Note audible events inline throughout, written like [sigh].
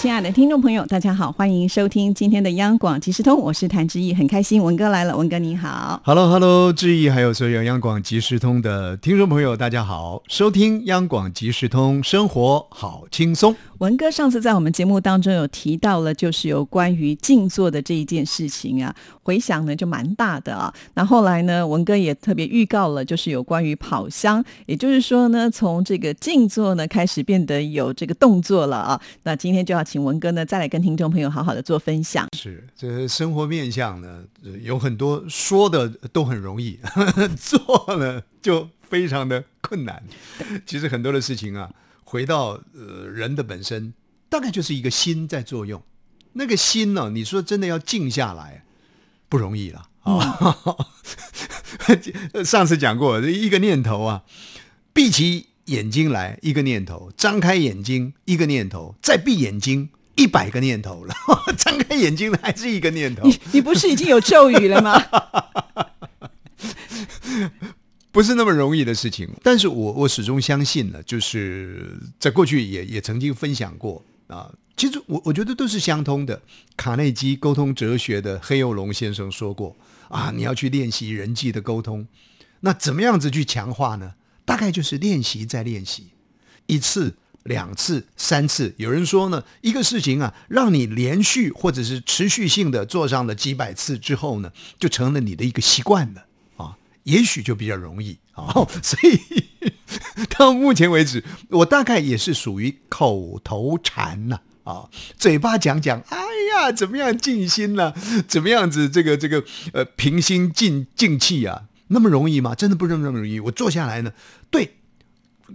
亲爱的听众朋友，大家好，欢迎收听今天的央广即时通，我是谭志毅，很开心文哥来了，文哥你好，Hello Hello，志毅还有所有央广即时通的听众朋友，大家好，收听央广即时通，生活好轻松。文哥上次在我们节目当中有提到了，就是有关于静坐的这一件事情啊，回响呢就蛮大的啊。那后来呢，文哥也特别预告了，就是有关于跑香，也就是说呢，从这个静坐呢开始变得有这个动作了啊。那今天就要请文哥呢再来跟听众朋友好好的做分享。是，这生活面相呢有很多说的都很容易，[laughs] 做呢就非常的困难。其实很多的事情啊。回到呃人的本身，大概就是一个心在作用。那个心呢，你说真的要静下来，不容易了啊。[laughs] 上次讲过，一个念头啊，闭起眼睛来，一个念头；张开眼睛，一个念头；再闭眼睛，一百个念头了。[laughs] 张开眼睛还是一个念头。你你不是已经有咒语了吗？[laughs] 不是那么容易的事情，但是我我始终相信呢，就是在过去也也曾经分享过啊。其实我我觉得都是相通的。卡内基沟通哲学的黑幼龙先生说过啊，你要去练习人际的沟通，那怎么样子去强化呢？大概就是练习再练习，一次、两次、三次。有人说呢，一个事情啊，让你连续或者是持续性的做上了几百次之后呢，就成了你的一个习惯了啊。也许就比较容易啊，[laughs] 所以到目前为止，我大概也是属于口头禅呐啊，嘴巴讲讲，哎呀，怎么样静心呢？怎么样子这个这个呃平心静静气啊？那么容易吗？真的不是那么容易。我坐下来呢，对，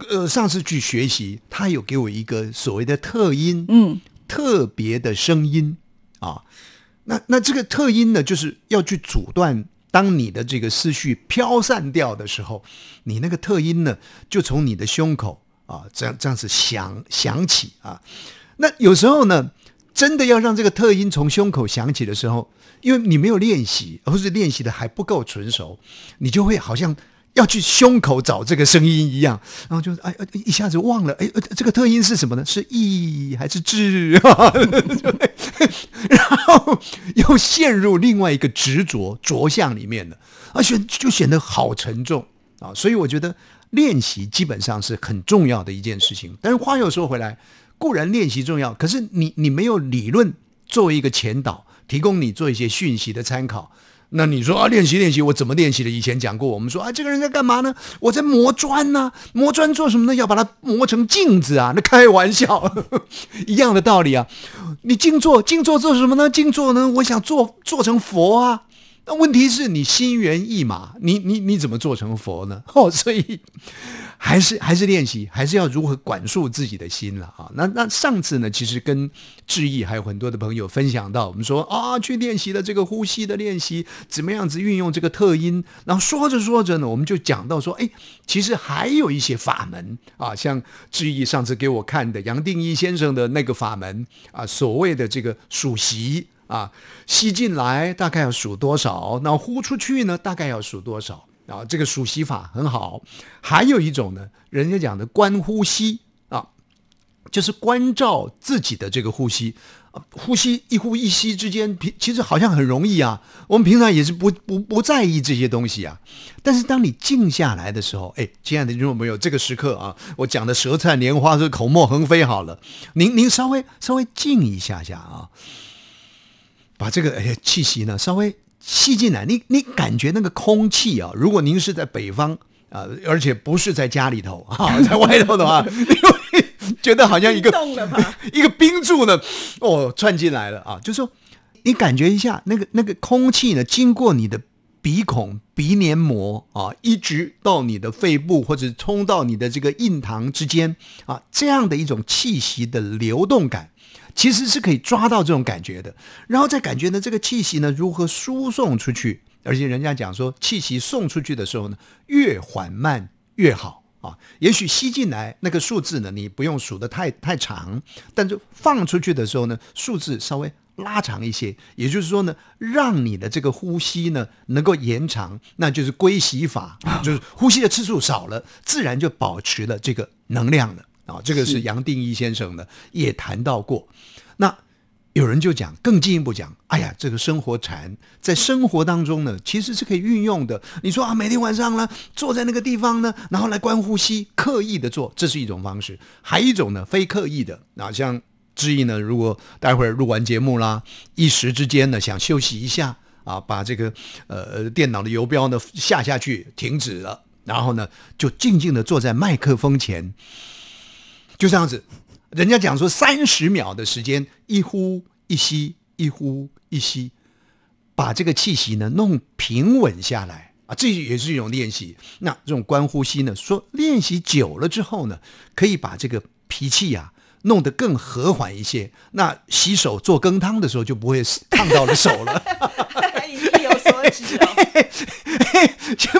呃，上次去学习，他有给我一个所谓的特音，嗯，特别的声音啊。那那这个特音呢，就是要去阻断。当你的这个思绪飘散掉的时候，你那个特音呢，就从你的胸口啊，这样这样子响响起啊。那有时候呢，真的要让这个特音从胸口响起的时候，因为你没有练习，或是练习的还不够纯熟，你就会好像。要去胸口找这个声音一样，然后就哎一下子忘了哎这个特音是什么呢？是 e 还是 z？[laughs] 然后又陷入另外一个执着着相里面了，而且就显得好沉重啊！所以我觉得练习基本上是很重要的一件事情。但是话又说回来，固然练习重要，可是你你没有理论作为一个前导，提供你做一些讯息的参考。那你说啊，练习练习，我怎么练习的？以前讲过，我们说啊，这个人在干嘛呢？我在磨砖呢，磨砖做什么呢？要把它磨成镜子啊！那开玩笑，一样的道理啊。你静坐，静坐做什么呢？静坐呢，我想做做成佛啊。那问题是你心猿意马，你你你怎么做成佛呢？[laughs] 哦，所以。还是还是练习，还是要如何管束自己的心了啊？那那上次呢，其实跟志毅还有很多的朋友分享到，我们说啊，去练习的这个呼吸的练习，怎么样子运用这个特音？然后说着说着呢，我们就讲到说，哎，其实还有一些法门啊，像志毅上次给我看的杨定一先生的那个法门啊，所谓的这个数息啊，吸进来大概要数多少，那呼出去呢，大概要数多少。啊，这个数息法很好。还有一种呢，人家讲的观呼吸啊，就是关照自己的这个呼吸，呼吸一呼一吸之间，平其实好像很容易啊。我们平常也是不不不在意这些东西啊。但是当你静下来的时候，哎，亲爱的听众朋友，这个时刻啊，我讲的舌灿莲花是口沫横飞好了，您您稍微稍微静一下下啊，把这个哎气息呢稍微。吸进来，你你感觉那个空气啊？如果您是在北方啊，而且不是在家里头啊，[laughs] 在外头的话，你会觉得好像一个 [laughs] 一个冰柱呢，哦，窜进来了啊！就是说你感觉一下，那个那个空气呢，经过你的鼻孔、鼻黏膜啊，一直到你的肺部，或者冲到你的这个印堂之间啊，这样的一种气息的流动感。其实是可以抓到这种感觉的，然后再感觉呢，这个气息呢如何输送出去，而且人家讲说，气息送出去的时候呢，越缓慢越好。啊。也许吸进来那个数字呢，你不用数的太太长，但是放出去的时候呢，数字稍微拉长一些，也就是说呢，让你的这个呼吸呢能够延长，那就是归息法，就是呼吸的次数少了，自然就保持了这个能量了。啊。这个是杨定一先生呢也谈到过。那有人就讲更进一步讲，哎呀，这个生活禅在生活当中呢，其实是可以运用的。你说啊，每天晚上呢，坐在那个地方呢，然后来观呼吸，刻意的做，这是一种方式；还一种呢，非刻意的啊，像志毅呢，如果待会儿录完节目啦，一时之间呢想休息一下啊，把这个呃电脑的游标呢下下去，停止了，然后呢就静静的坐在麦克风前，就这样子。人家讲说，三十秒的时间，一呼一吸，一呼一吸，把这个气息呢弄平稳下来啊，这也是一种练习。那这种观呼吸呢，说练习久了之后呢，可以把这个脾气呀弄得更和缓一些。那洗手做羹汤的时候就不会烫到了手了。前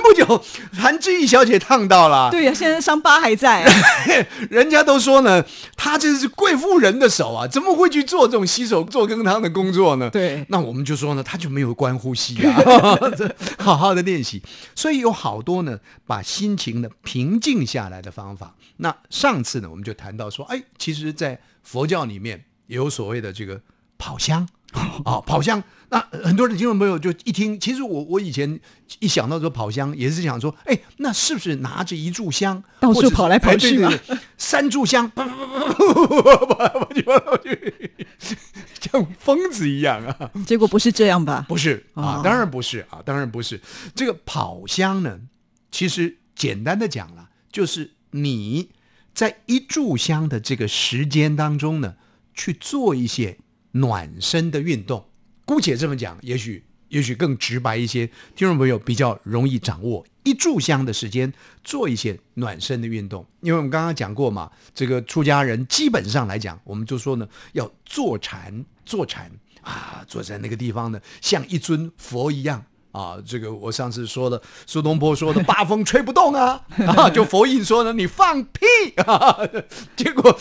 不久，[laughs] 韩志毅小姐烫到了。对呀，现在伤疤还在。[laughs] 人家都说呢，她这是贵妇人的手啊，怎么会去做这种洗手做羹汤的工作呢？对，那我们就说呢，她就没有关呼吸啊，[laughs] 好好的练习。所以有好多呢，把心情呢平静下来的方法。那上次呢，我们就谈到说，哎，其实，在佛教里面有所谓的这个跑香。啊，[laughs] 跑香，那很多的听众朋友就一听，其实我我以前一想到说跑香，也是想说，哎，那是不是拿着一炷香到处跑来跑去嘛？三炷香，跑跑去跑去，像疯子一样啊！结果不是这样吧？不是啊，当然不是啊，当然不是。这个跑香呢，其实简单的讲了，就是你在一炷香的这个时间当中呢，去做一些。暖身的运动，姑且这么讲，也许也许更直白一些，听众朋友比较容易掌握。一炷香的时间做一些暖身的运动，因为我们刚刚讲过嘛，这个出家人基本上来讲，我们就说呢，要坐禅，坐禅啊，坐在那个地方呢，像一尊佛一样。啊，这个我上次说的，苏东坡说的“八风吹不动啊”，[laughs] 啊，就佛印说呢，你放屁啊！[laughs] 结果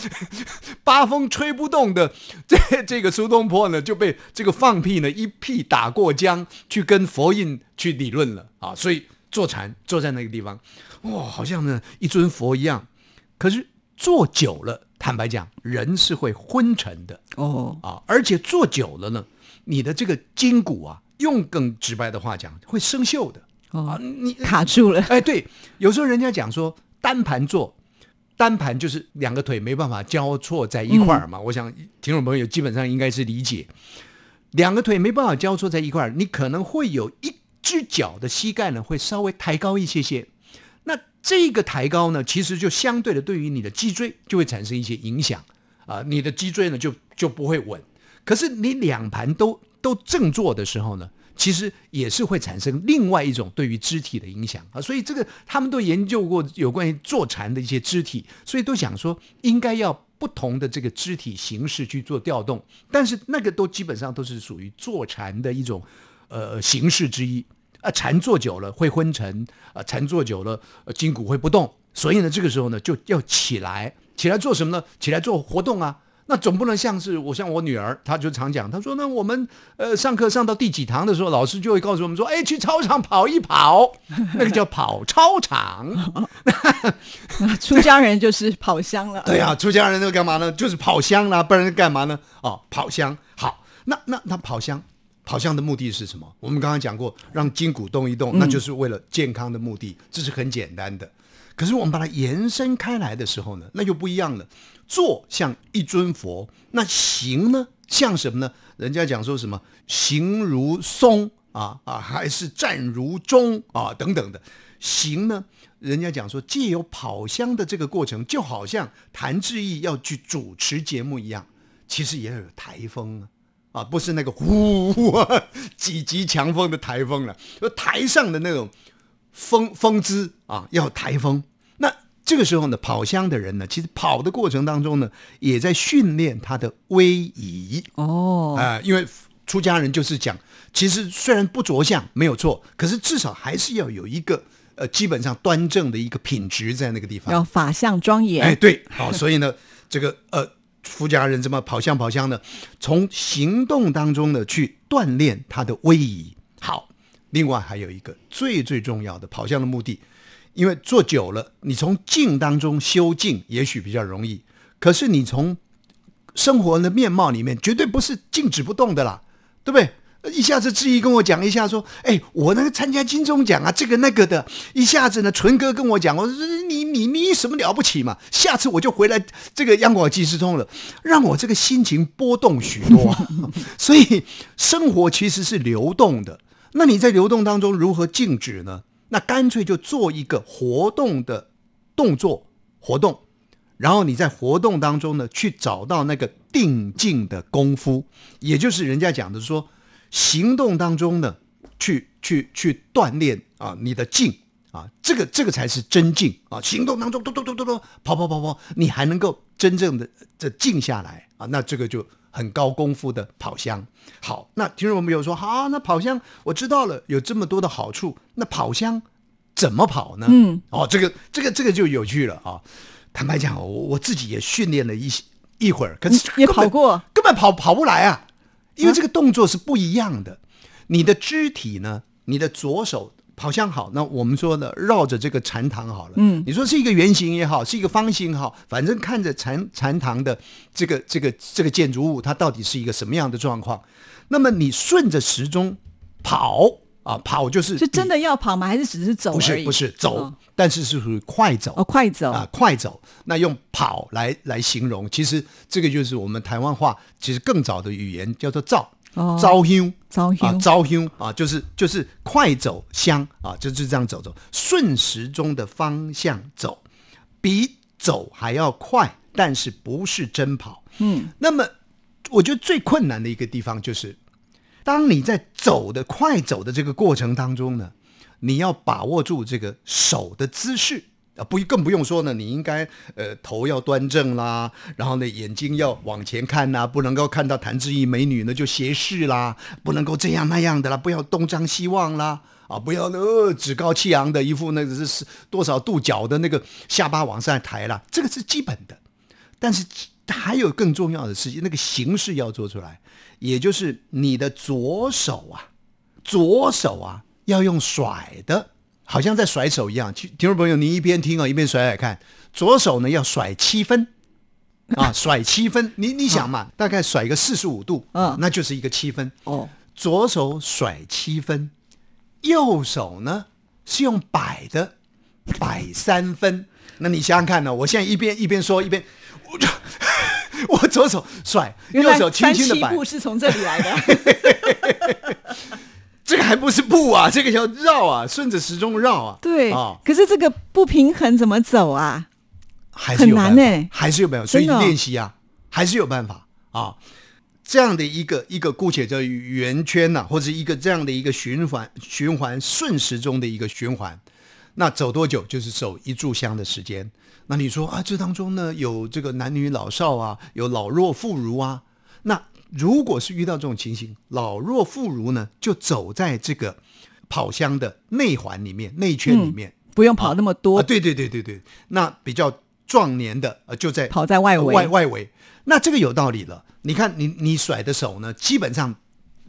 八风吹不动的 [laughs] 这这个苏东坡呢，就被这个放屁呢一屁打过江，去跟佛印去理论了啊！所以坐禅坐在那个地方，哇，好像呢一尊佛一样。可是坐久了，坦白讲，人是会昏沉的哦啊，而且坐久了呢，你的这个筋骨啊。用更直白的话讲，会生锈的哦！你卡住了。哎，对，有时候人家讲说单盘坐，单盘就是两个腿没办法交错在一块儿嘛。我想听众朋友基本上应该是理解，两个腿没办法交错在一块儿，你可能会有一只脚的膝盖呢会稍微抬高一些些。那这个抬高呢，其实就相对的对于你的脊椎就会产生一些影响啊，你的脊椎呢就就不会稳。可是你两盘都。都正坐的时候呢，其实也是会产生另外一种对于肢体的影响啊，所以这个他们都研究过有关于坐禅的一些肢体，所以都想说应该要不同的这个肢体形式去做调动，但是那个都基本上都是属于坐禅的一种呃形式之一啊，禅坐久了会昏沉啊，禅坐久了筋骨会不动，所以呢这个时候呢就要起来，起来做什么呢？起来做活动啊。那总不能像是我像我女儿，她就常讲，她说呢，我们呃上课上到第几堂的时候，老师就会告诉我们说，哎，去操场跑一跑，[laughs] 那个叫跑操场。出家人就是跑香了。[laughs] 对呀，出家人都干嘛呢？就是跑香啦，不然干嘛呢？哦，跑香。好，那那那跑香，跑香的目的是什么？我们刚刚讲过，让筋骨动一动，那就是为了健康的目的，这是很简单的。可是我们把它延伸开来的时候呢，那就不一样了。坐像一尊佛，那行呢像什么呢？人家讲说什么行如松啊啊，还是站如钟啊等等的。行呢，人家讲说借由跑香的这个过程，就好像谭志毅要去主持节目一样，其实也要有台风啊啊，不是那个呼几级强风的台风了，就台上的那种。风风姿啊，要台风。那这个时候呢，跑香的人呢，其实跑的过程当中呢，也在训练他的威仪哦。啊，因为出家人就是讲，其实虽然不着相没有错，可是至少还是要有一个呃基本上端正的一个品质在那个地方。要法相庄严。哎，对，好、所以呢，[laughs] 这个呃，出家人这么跑香跑香呢，从行动当中呢去锻炼他的威仪。好，另外还有一个最最重要的跑香的目的，因为做久了，你从静当中修静，也许比较容易，可是你从生活的面貌里面，绝对不是静止不动的啦，对不对？一下子志毅跟我讲一下说，哎，我那个参加金钟奖啊，这个那个的，一下子呢，纯哥跟我讲，我说你你你什么了不起嘛？下次我就回来这个央广即时通了，让我这个心情波动许多。[laughs] 所以生活其实是流动的，那你在流动当中如何静止呢？那干脆就做一个活动的动作活动。然后你在活动当中呢，去找到那个定静的功夫，也就是人家讲的说，行动当中呢，去去去锻炼啊你的静啊，这个这个才是真静啊。行动当中，嘟嘟嘟嘟嘟，跑跑跑跑，你还能够真正的这静下来啊，那这个就很高功夫的跑香。好，那听众朋友说，好，那跑香我知道了，有这么多的好处，那跑香怎么跑呢？嗯，哦，这个这个这个就有趣了啊。坦白讲，我我自己也训练了一一会儿，可是也跑过，根本跑跑不来啊，因为这个动作是不一样的。你的肢体呢，你的左手跑向好，那我们说呢，绕着这个禅堂好了，嗯你说是一个圆形也好，是一个方形也好，反正看着禅禅堂的这个这个这个建筑物，它到底是一个什么样的状况？那么你顺着时钟跑啊，跑就是是真的要跑吗？还是只是走不？是不是走，哦但是是属于快走哦，快走啊，快走。那用跑来来形容，其实这个就是我们台湾话其实更早的语言叫做造哦招香。啊，招香招香啊，就是就是快走香啊，就是这样走走，顺时钟的方向走，比走还要快，但是不是真跑。嗯，那么我觉得最困难的一个地方就是，当你在走的快走的这个过程当中呢，你要把握住这个手的姿势啊，不更不用说呢，你应该呃头要端正啦，然后呢眼睛要往前看呐，不能够看到谭志毅美女呢就斜视啦，不能够这样那样的啦，不要东张西望啦。啊，不要呃趾高气扬的一副那个是是多少度角的那个下巴往上抬啦，这个是基本的。但是还有更重要的事情，那个形式要做出来，也就是你的左手啊，左手啊要用甩的，好像在甩手一样。听听众朋友，您一边听啊，一边甩甩看，左手呢要甩七分。[laughs] 啊，甩七分，你你想嘛，大概甩个四十五度，嗯那就是一个七分。哦，左手甩七分，右手呢是用摆的，摆三分。那你想想看呢？我现在一边一边说一边，我 [laughs] 就我左手甩，右手轻轻的摆三七步，是从这里来的。[laughs] 这个还不是步啊，这个叫绕啊，顺着时钟绕啊。对，啊，可是这个不平衡怎么走啊？还是有办法很难欸还是有办法，所以练习啊，还是有办法啊。这样的一个一个姑且叫圆圈呐、或者一个这样的一个循环循环顺时钟的一个循环，那走多久就是走一炷香的时间。那你说啊，这当中呢有这个男女老少啊，有老弱妇孺啊。那如果是遇到这种情形，老弱妇孺呢就走在这个跑箱的内环里面、内圈里面。不用跑那么多，啊，对对对对对，那比较壮年的呃就在跑在外围外外围，那这个有道理了。你看你你甩的手呢，基本上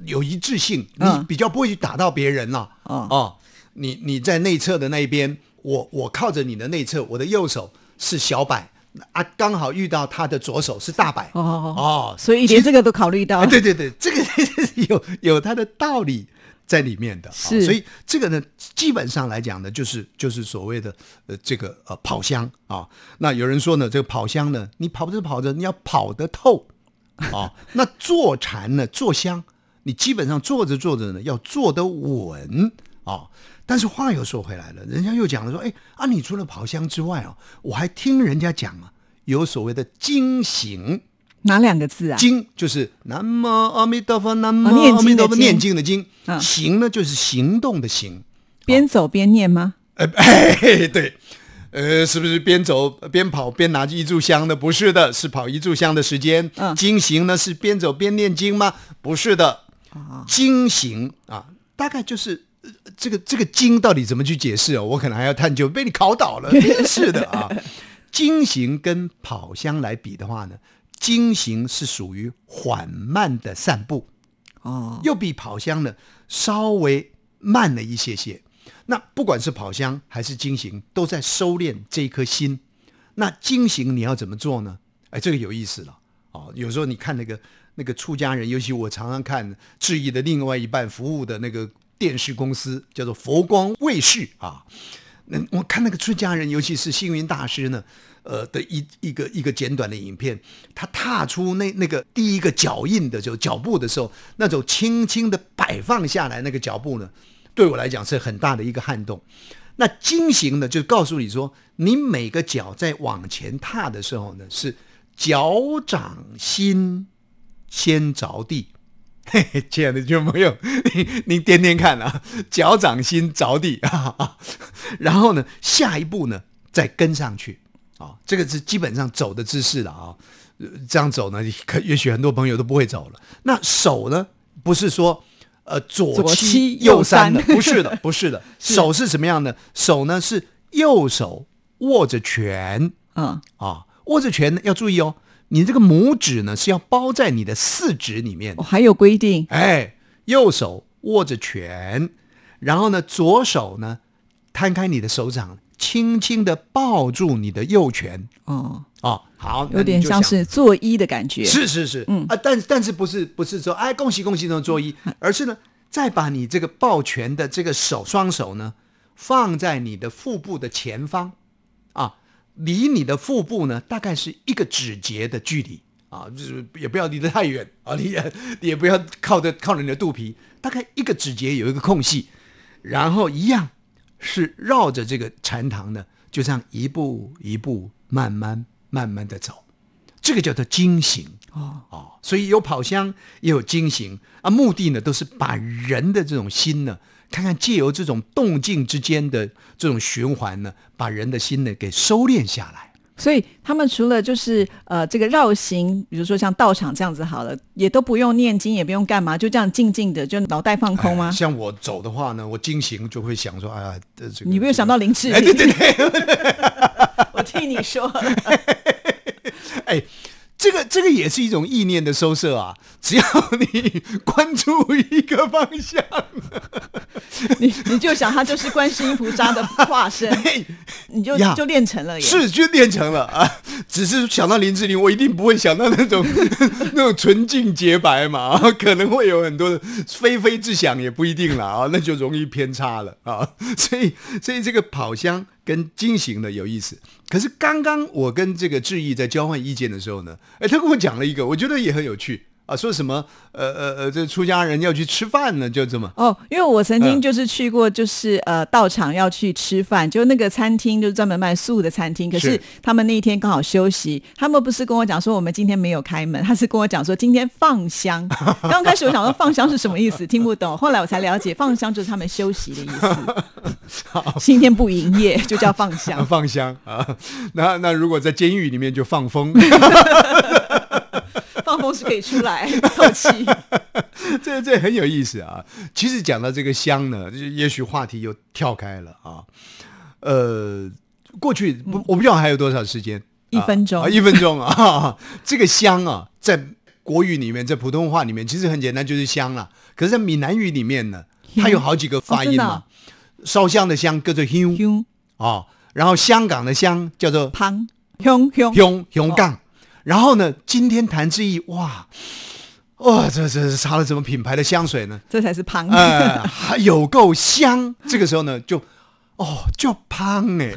有一致性，你嗯比较不会去打到别人了。哦哦，你你在内侧的那一边，我我靠着你的内侧，我的右手是小摆啊，刚好遇到他的左手是大摆。哦哦所以连这个都考虑到啊，。对对对，这个 [laughs] 有有它的道理在里面的，啊是所以这个呢，基本上来讲呢，就是就是所谓的呃这个呃跑香啊。那有人说呢，这个跑香呢，你跑着跑着，你要跑得透啊。[laughs] 那坐禅呢，坐香，你基本上坐着坐着呢，要坐得稳啊。但是话又说回来了，人家又讲了说，哎啊，你除了跑香之外哦，我还听人家讲啊，有所谓的经行。哪两个字啊？经就是南无阿弥陀佛，南无阿弥陀佛，经念经的经。嗯行呢就是行动的行。边走边念吗？呃，[laughs] 哎，对，呃，是不是边走边跑边拿一炷香的？不是的，是跑一炷香的时间。嗯经行呢是边走边念经吗？不是的，啊，经行啊，大概就是呃这个这个经到底怎么去解释哦？我可能还要探究，被你考倒了，真 [laughs] 是的啊。经行跟跑香来比的话呢，经行是属于缓慢的散步，哦，又比跑香呢稍微慢了一些些。那不管是跑香还是经行，都在收敛这一颗心。那经行你要怎么做呢？哎，这个有意思了哦。有时候你看那个那个出家人，尤其我常常看志毅的另外一半服务的那个电视公司，叫做佛光卫视啊。那我看那个出家人，尤其是星云大师呢，呃的一一个一个简短的影片，他踏出那那个第一个脚印的就脚步的时候，那种轻轻的摆放下来那个脚步呢，对我来讲是很大的一个撼动。那经行呢，就告诉你说，你每个脚在往前踏的时候呢，是脚掌心先着地。[laughs] 嘿嘿，亲爱的听众朋友，您您掂掂看啊，脚掌心着地啊，[laughs] 然后呢，下一步呢再跟上去啊，这个是基本上走的姿势了啊。呃这样走呢，可也许很多朋友都不会走了。那手呢，不是说呃左左七右三的，[laughs] 不是的，不是的。手是什么样的？手呢是右手握着拳嗯，啊，握着拳呢要注意哦，你这个拇指呢是要包在你的四指里面。我、。还有规定，哎，右手握着拳，然后呢，左手呢摊开你的手掌，轻轻的抱住你的右拳。哦，哦，好，有点像是作揖的感觉，是是是，嗯。啊，但但是不是不是说哎恭喜恭喜那种作揖，而是呢再把你这个抱拳的这个手双手呢放在你的腹部的前方。啊，离你的腹部呢大概是一个指节的距离啊，就是也不要离得太远啊，[laughs] 你也也不要靠着靠着你的肚皮，大概一个指节有一个空隙，然后一样是绕着这个禅堂呢，就这样一步一步慢慢慢慢的走。这个叫做经行啊哦，所以有跑香也有经行啊，目的呢都是把人的这种心呢，看看借由这种动静之间的这种循环呢，把人的心呢给收敛下来。所以他们除了就是呃这个绕行，比如说像道场这样子好了，也都不用念经，也不用干嘛，就这样静静的，就脑袋放空吗哎？像我走的话呢，我经行就会想说，哎呀，呃这个你没有想到林志哎，玲？[laughs] [laughs] 对对对，我替你说，[laughs] 个这个也是一种意念的收摄啊，[laughs] 只要你关注一个方向，你你就想他就是观世音菩萨的化身，嘿 [laughs] 你就呀就练成了耶。是就练成了啊。只是想到林志玲，我一定不会想到那种 [laughs] 那种纯净洁白嘛，啊可能会有很多的非非之想，也不一定了啊，那就容易偏差了啊。所以，所以这个跑香跟金行的有意思。可是刚刚我跟这个志毅在交换意见的时候呢，哎，他跟我讲了一个，我觉得也很有趣啊，说什么呃呃呃，这出家人要去吃饭呢，就这么。哦，因为我曾经嗯就是去过，就是呃道场要去吃饭，就那个餐厅就是专门卖素的餐厅，可是是他们那一天刚好休息，他们不是跟我讲说我们今天没有开门，[laughs] 他是跟我讲说今天放香。[laughs] 刚开始我想说放香是什么意思，听不懂，后来我才了解 [laughs] 放香就是他们休息的意思，今天不营业就叫放啊，香。放香啊，那那如果在监狱里面就放风，放风是可以出来 [laughs] 透气，[laughs] 这这很有意思啊。其实讲到这个香呢，就也许话题又跳开了啊。呃，过去不，我不知道还有多少时间，一分钟啊，一分钟啊。[laughs] 这个香啊，在国语里面，在普通话里面，其实很简单，就是香了。可是，在闽南语里面呢，它有好几个发音嘛。烧香的香叫做香凶啊，然后香港的香叫做旁凶凶熊熊杠。然后呢，今天谭志毅，哇哦，这这是擦了什么品牌的香水呢？这才是胖。呃，还有够香。这个时候呢，就哦，就胖哎。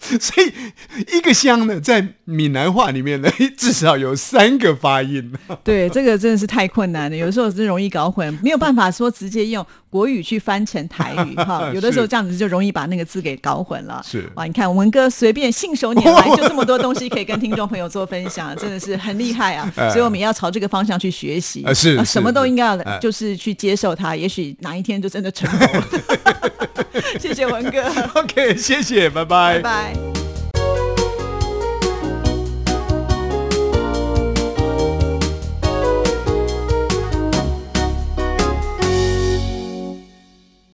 [laughs] 所以一个乡呢，在闽南话里面呢，[laughs] 至少有三个发音。[laughs] 对，这个真的是太困难了，有的时候真容易搞混，没有办法说直接用国语去翻成台语哈，有的时候这样子就容易把那个字给搞混了。是哇，你看文哥随便信手拈来，就这么多东西可以跟听众朋友做分享，真的是很厉害啊！哎所以我们也要朝这个方向去学习，呃是什么都应该要哎就是去接受它，也许哪一天就真的成功了。谢谢文哥，OK，谢谢，拜拜拜拜。Bye.